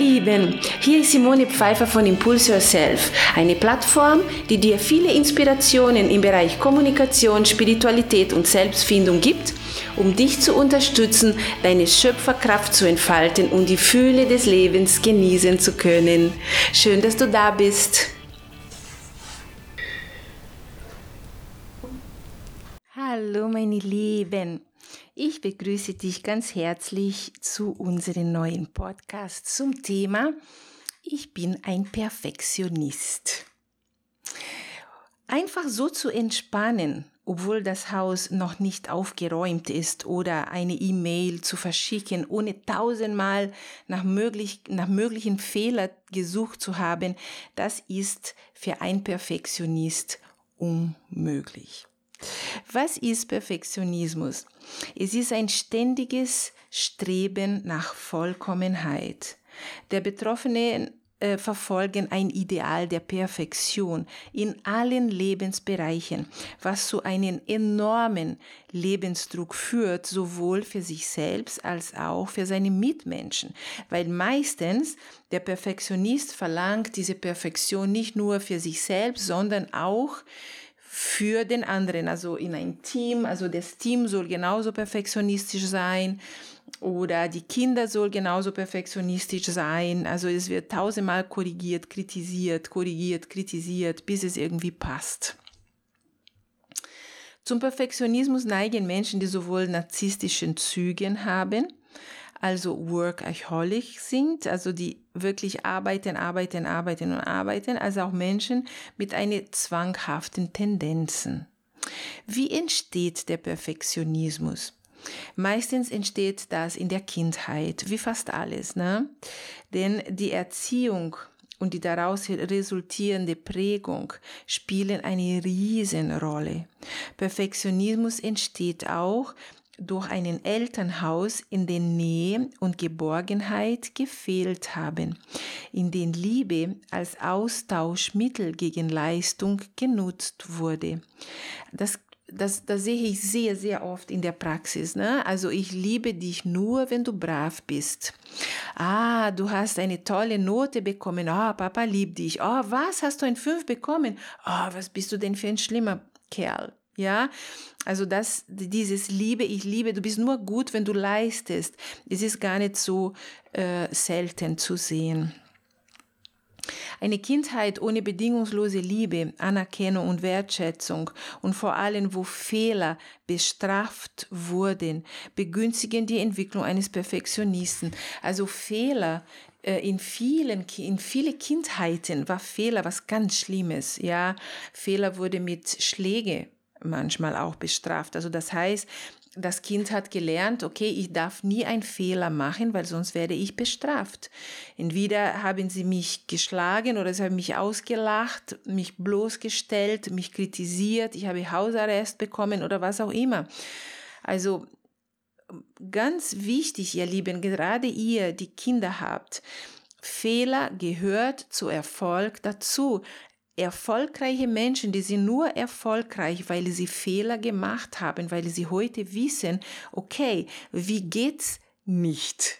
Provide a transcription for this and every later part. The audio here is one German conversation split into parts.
Lieben, hier ist Simone Pfeiffer von Impulse Yourself, eine Plattform, die dir viele Inspirationen im Bereich Kommunikation, Spiritualität und Selbstfindung gibt, um dich zu unterstützen, deine Schöpferkraft zu entfalten und die Fühle des Lebens genießen zu können. Schön, dass du da bist. Hallo meine Lieben. Ich begrüße dich ganz herzlich zu unserem neuen Podcast zum Thema Ich bin ein Perfektionist. Einfach so zu entspannen, obwohl das Haus noch nicht aufgeräumt ist oder eine E-Mail zu verschicken, ohne tausendmal nach, möglich, nach möglichen Fehlern gesucht zu haben, das ist für einen Perfektionist unmöglich. Was ist Perfektionismus? Es ist ein ständiges Streben nach Vollkommenheit. Der Betroffene äh, verfolgen ein Ideal der Perfektion in allen Lebensbereichen, was zu einem enormen Lebensdruck führt, sowohl für sich selbst als auch für seine Mitmenschen, weil meistens der Perfektionist verlangt diese Perfektion nicht nur für sich selbst, sondern auch für den anderen, also in ein Team, also das Team soll genauso perfektionistisch sein oder die Kinder soll genauso perfektionistisch sein. Also es wird tausendmal korrigiert, kritisiert, korrigiert, kritisiert, bis es irgendwie passt. Zum Perfektionismus neigen Menschen, die sowohl narzisstischen Zügen haben, also Workaholic sind, also die wirklich arbeiten, arbeiten, arbeiten und arbeiten, als auch Menschen mit einer zwanghaften Tendenzen. Wie entsteht der Perfektionismus? Meistens entsteht das in der Kindheit, wie fast alles, ne? Denn die Erziehung und die daraus resultierende Prägung spielen eine Riesenrolle. Perfektionismus entsteht auch durch ein Elternhaus, in dem Nähe und Geborgenheit gefehlt haben, in dem Liebe als Austauschmittel gegen Leistung genutzt wurde. Das das, das sehe ich sehr, sehr oft in der Praxis. Ne? Also ich liebe dich nur, wenn du brav bist. Ah, du hast eine tolle Note bekommen. Ah, oh, Papa liebt dich. Oh, was hast du ein Fünf bekommen? Oh, was bist du denn für ein schlimmer Kerl? Ja, also das, dieses Liebe, ich liebe, du bist nur gut, wenn du leistest. Es ist gar nicht so äh, selten zu sehen. Eine Kindheit ohne bedingungslose Liebe, Anerkennung und Wertschätzung und vor allem, wo Fehler bestraft wurden, begünstigen die Entwicklung eines Perfektionisten. Also Fehler äh, in vielen, in viele Kindheiten war Fehler was ganz Schlimmes, ja. Fehler wurde mit Schläge manchmal auch bestraft. Also das heißt, das Kind hat gelernt, okay, ich darf nie einen Fehler machen, weil sonst werde ich bestraft. Entweder haben sie mich geschlagen oder sie haben mich ausgelacht, mich bloßgestellt, mich kritisiert, ich habe Hausarrest bekommen oder was auch immer. Also ganz wichtig, ihr Lieben, gerade ihr, die Kinder habt, Fehler gehört zu Erfolg dazu erfolgreiche Menschen, die sind nur erfolgreich, weil sie Fehler gemacht haben, weil sie heute wissen, okay, wie geht's nicht?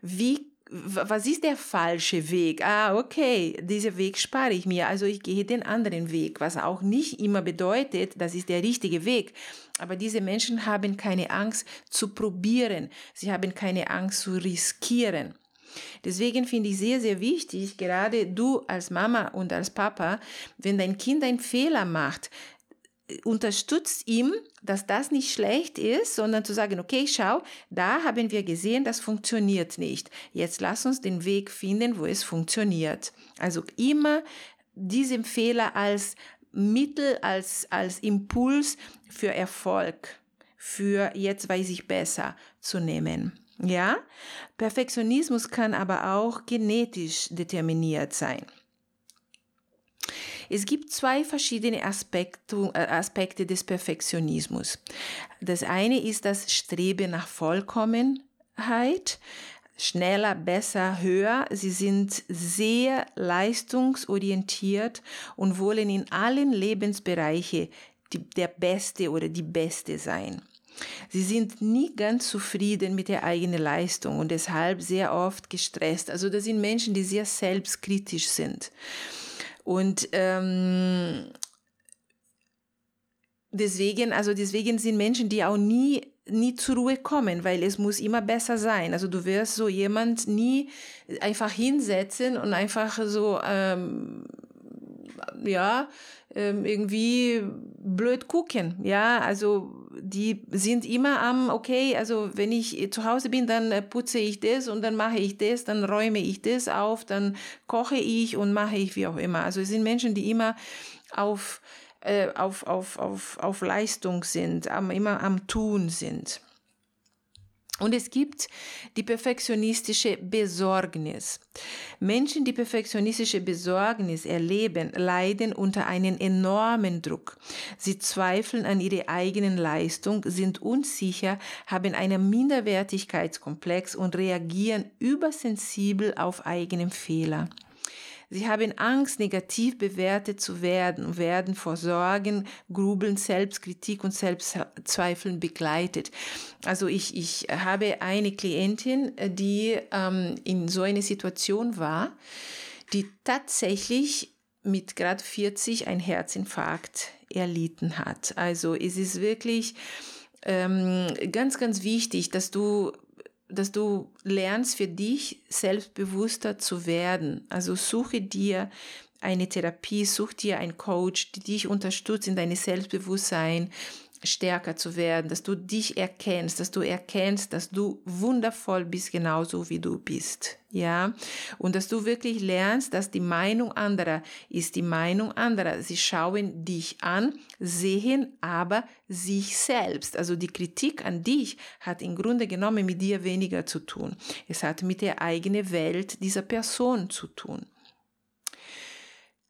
Wie was ist der falsche Weg? Ah, okay, diesen Weg spare ich mir, also ich gehe den anderen Weg, was auch nicht immer bedeutet, das ist der richtige Weg. Aber diese Menschen haben keine Angst zu probieren, sie haben keine Angst zu riskieren. Deswegen finde ich sehr, sehr wichtig, gerade du als Mama und als Papa, wenn dein Kind einen Fehler macht, unterstützt ihm, dass das nicht schlecht ist, sondern zu sagen, okay, schau, da haben wir gesehen, das funktioniert nicht. Jetzt lass uns den Weg finden, wo es funktioniert. Also immer diesen Fehler als Mittel, als, als Impuls für Erfolg, für jetzt weiß ich besser zu nehmen. Ja, Perfektionismus kann aber auch genetisch determiniert sein. Es gibt zwei verschiedene Aspekte, äh, Aspekte des Perfektionismus. Das eine ist das Streben nach Vollkommenheit, schneller, besser, höher. Sie sind sehr leistungsorientiert und wollen in allen Lebensbereichen der Beste oder die Beste sein. Sie sind nie ganz zufrieden mit der eigenen Leistung und deshalb sehr oft gestresst. Also das sind Menschen, die sehr selbstkritisch sind. Und ähm, deswegen, also deswegen sind Menschen, die auch nie nie zur Ruhe kommen, weil es muss immer besser sein. Also du wirst so jemand nie einfach hinsetzen und einfach so ähm, ja ähm, irgendwie blöd gucken. Ja, also die sind immer am okay. Also wenn ich zu Hause bin, dann putze ich das und dann mache ich das, dann räume ich das auf, dann koche ich und mache ich wie auch immer. Also es sind Menschen, die immer auf äh, auf, auf, auf, auf Leistung sind, immer am Tun sind. Und es gibt die perfektionistische Besorgnis. Menschen, die perfektionistische Besorgnis erleben, leiden unter einem enormen Druck. Sie zweifeln an ihrer eigenen Leistung, sind unsicher, haben einen Minderwertigkeitskomplex und reagieren übersensibel auf eigenen Fehler. Sie haben Angst, negativ bewertet zu werden und werden vor Sorgen, Grubeln, Selbstkritik und Selbstzweifeln begleitet. Also ich, ich habe eine Klientin, die ähm, in so einer Situation war, die tatsächlich mit gerade 40 ein Herzinfarkt erlitten hat. Also es ist wirklich ähm, ganz, ganz wichtig, dass du dass du lernst für dich selbstbewusster zu werden. Also suche dir eine Therapie, such dir einen Coach, die dich unterstützt in deinem Selbstbewusstsein, stärker zu werden, dass du dich erkennst, dass du erkennst, dass du wundervoll bist, genauso wie du bist. Ja, und dass du wirklich lernst, dass die Meinung anderer ist die Meinung anderer. Sie schauen dich an, sehen aber sich selbst. Also die Kritik an dich hat im Grunde genommen mit dir weniger zu tun. Es hat mit der eigenen Welt dieser Person zu tun.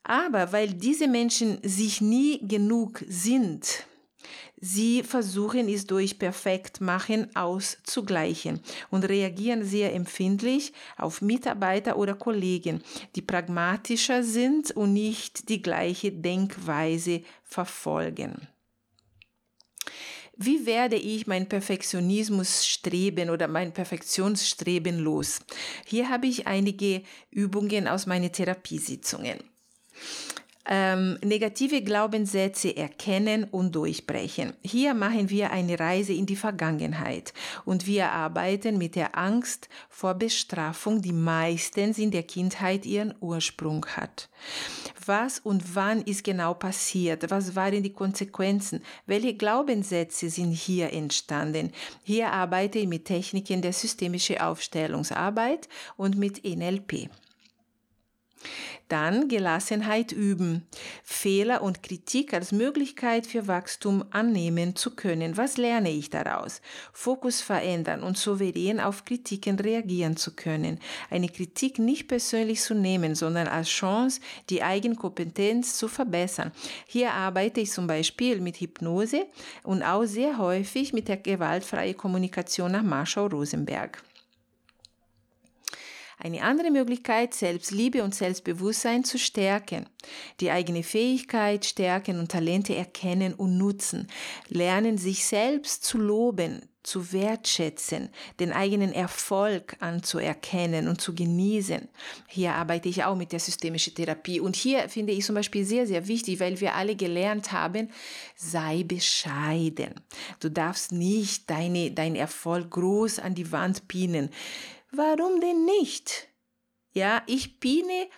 Aber weil diese Menschen sich nie genug sind, Sie versuchen es durch Perfektmachen auszugleichen und reagieren sehr empfindlich auf Mitarbeiter oder Kollegen, die pragmatischer sind und nicht die gleiche Denkweise verfolgen. Wie werde ich mein Perfektionismusstreben oder mein Perfektionsstreben los? Hier habe ich einige Übungen aus meinen Therapiesitzungen ähm, negative Glaubenssätze erkennen und durchbrechen. Hier machen wir eine Reise in die Vergangenheit und wir arbeiten mit der Angst vor Bestrafung, die meistens in der Kindheit ihren Ursprung hat. Was und wann ist genau passiert? Was waren die Konsequenzen? Welche Glaubenssätze sind hier entstanden? Hier arbeite ich mit Techniken der systemischen Aufstellungsarbeit und mit NLP. Dann Gelassenheit üben. Fehler und Kritik als Möglichkeit für Wachstum annehmen zu können. Was lerne ich daraus? Fokus verändern und souverän auf Kritiken reagieren zu können. Eine Kritik nicht persönlich zu nehmen, sondern als Chance, die Eigenkompetenz zu verbessern. Hier arbeite ich zum Beispiel mit Hypnose und auch sehr häufig mit der gewaltfreien Kommunikation nach Marshall Rosenberg. Eine andere Möglichkeit, Selbstliebe und Selbstbewusstsein zu stärken. Die eigene Fähigkeit, Stärken und Talente erkennen und nutzen. Lernen, sich selbst zu loben, zu wertschätzen, den eigenen Erfolg anzuerkennen und zu genießen. Hier arbeite ich auch mit der systemischen Therapie. Und hier finde ich zum Beispiel sehr, sehr wichtig, weil wir alle gelernt haben, sei bescheiden. Du darfst nicht deine, deinen Erfolg groß an die Wand pinnen. Warum denn nicht? Ja, ich pine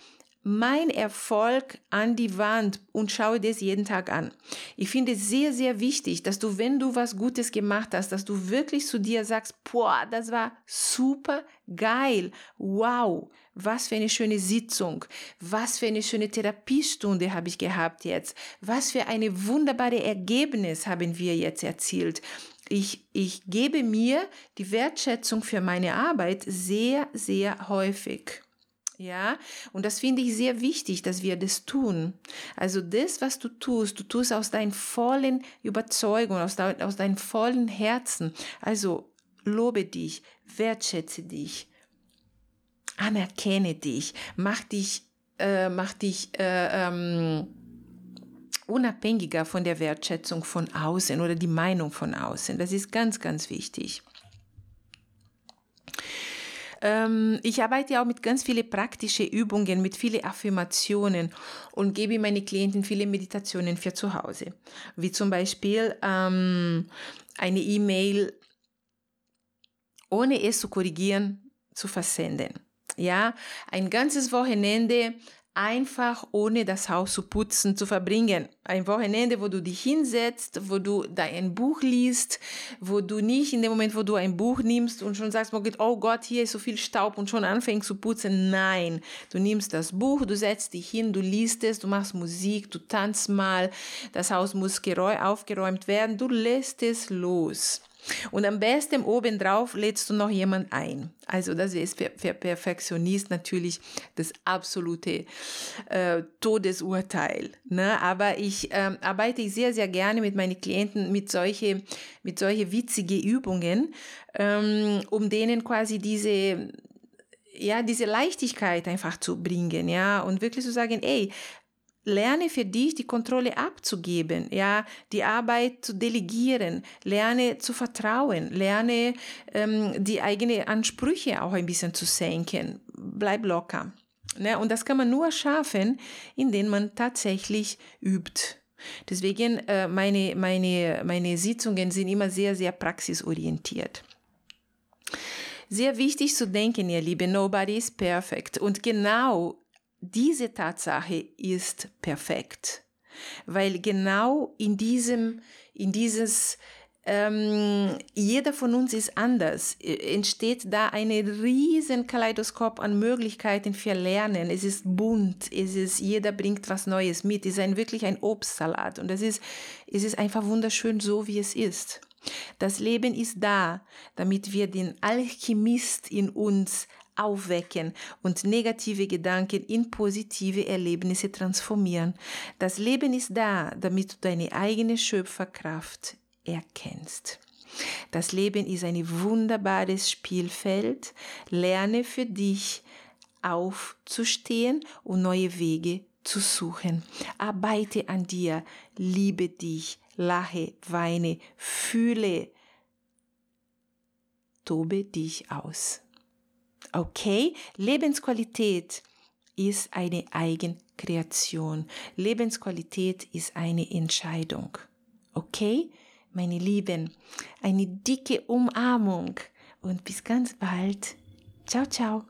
mein Erfolg an die Wand und schaue das jeden Tag an. Ich finde es sehr, sehr wichtig, dass du, wenn du was Gutes gemacht hast, dass du wirklich zu dir sagst, boah, das war super geil. Wow, was für eine schöne Sitzung. Was für eine schöne Therapiestunde habe ich gehabt jetzt. Was für eine wunderbare Ergebnis haben wir jetzt erzielt ich, ich gebe mir die Wertschätzung für meine Arbeit sehr, sehr häufig. Ja, und das finde ich sehr wichtig, dass wir das tun. Also das, was du tust, du tust aus deinem vollen Überzeugung, aus, de, aus deinem vollen Herzen. Also lobe dich, wertschätze dich, anerkenne dich, mach dich, äh, mach dich, äh, ähm, unabhängiger von der Wertschätzung von außen oder die Meinung von außen. Das ist ganz, ganz wichtig. Ähm, ich arbeite auch mit ganz vielen praktischen Übungen, mit vielen Affirmationen und gebe meine Klienten viele Meditationen für zu Hause. Wie zum Beispiel ähm, eine E-Mail, ohne es zu korrigieren, zu versenden. Ja, ein ganzes Wochenende einfach ohne das Haus zu putzen zu verbringen. Ein Wochenende, wo du dich hinsetzt, wo du dein Buch liest, wo du nicht in dem Moment, wo du ein Buch nimmst und schon sagst, oh Gott, hier ist so viel Staub und schon anfängst zu putzen. Nein, du nimmst das Buch, du setzt dich hin, du liest es, du machst Musik, du tanzt mal, das Haus muss aufgeräumt werden, du lässt es los. Und am besten obendrauf lädst du noch jemand ein. Also das ist für, für Perfektionist natürlich das absolute äh, Todesurteil. Ne? Aber ich äh, arbeite sehr, sehr gerne mit meinen Klienten mit solche, mit solche witzige Übungen, ähm, um denen quasi diese ja, diese Leichtigkeit einfach zu bringen, ja, und wirklich zu sagen, ey, lerne für dich die Kontrolle abzugeben, ja, die Arbeit zu delegieren, lerne zu vertrauen, lerne ähm, die eigenen Ansprüche auch ein bisschen zu senken. Bleib locker. Ne? Und das kann man nur schaffen, indem man tatsächlich übt. Deswegen äh, meine, meine, meine Sitzungen sind immer sehr, sehr praxisorientiert. Sehr wichtig zu denken, ihr Lieben, nobody is perfect. Und genau diese Tatsache ist perfekt, weil genau in diesem, in dieses ähm, jeder von uns ist anders. Entsteht da ein riesen Kaleidoskop an Möglichkeiten für Lernen. Es ist bunt, es ist, jeder bringt was Neues mit. Es ist ein, wirklich ein Obstsalat und es ist, es ist einfach wunderschön so, wie es ist. Das Leben ist da, damit wir den Alchemist in uns aufwecken und negative Gedanken in positive Erlebnisse transformieren. Das Leben ist da, damit du deine eigene Schöpferkraft erkennst. Das Leben ist ein wunderbares Spielfeld. Lerne für dich aufzustehen und neue Wege zu suchen. Arbeite an dir, liebe dich, lache, weine, fühle, tobe dich aus. Okay, Lebensqualität ist eine Eigenkreation. Lebensqualität ist eine Entscheidung. Okay, meine Lieben, eine dicke Umarmung und bis ganz bald. Ciao, ciao.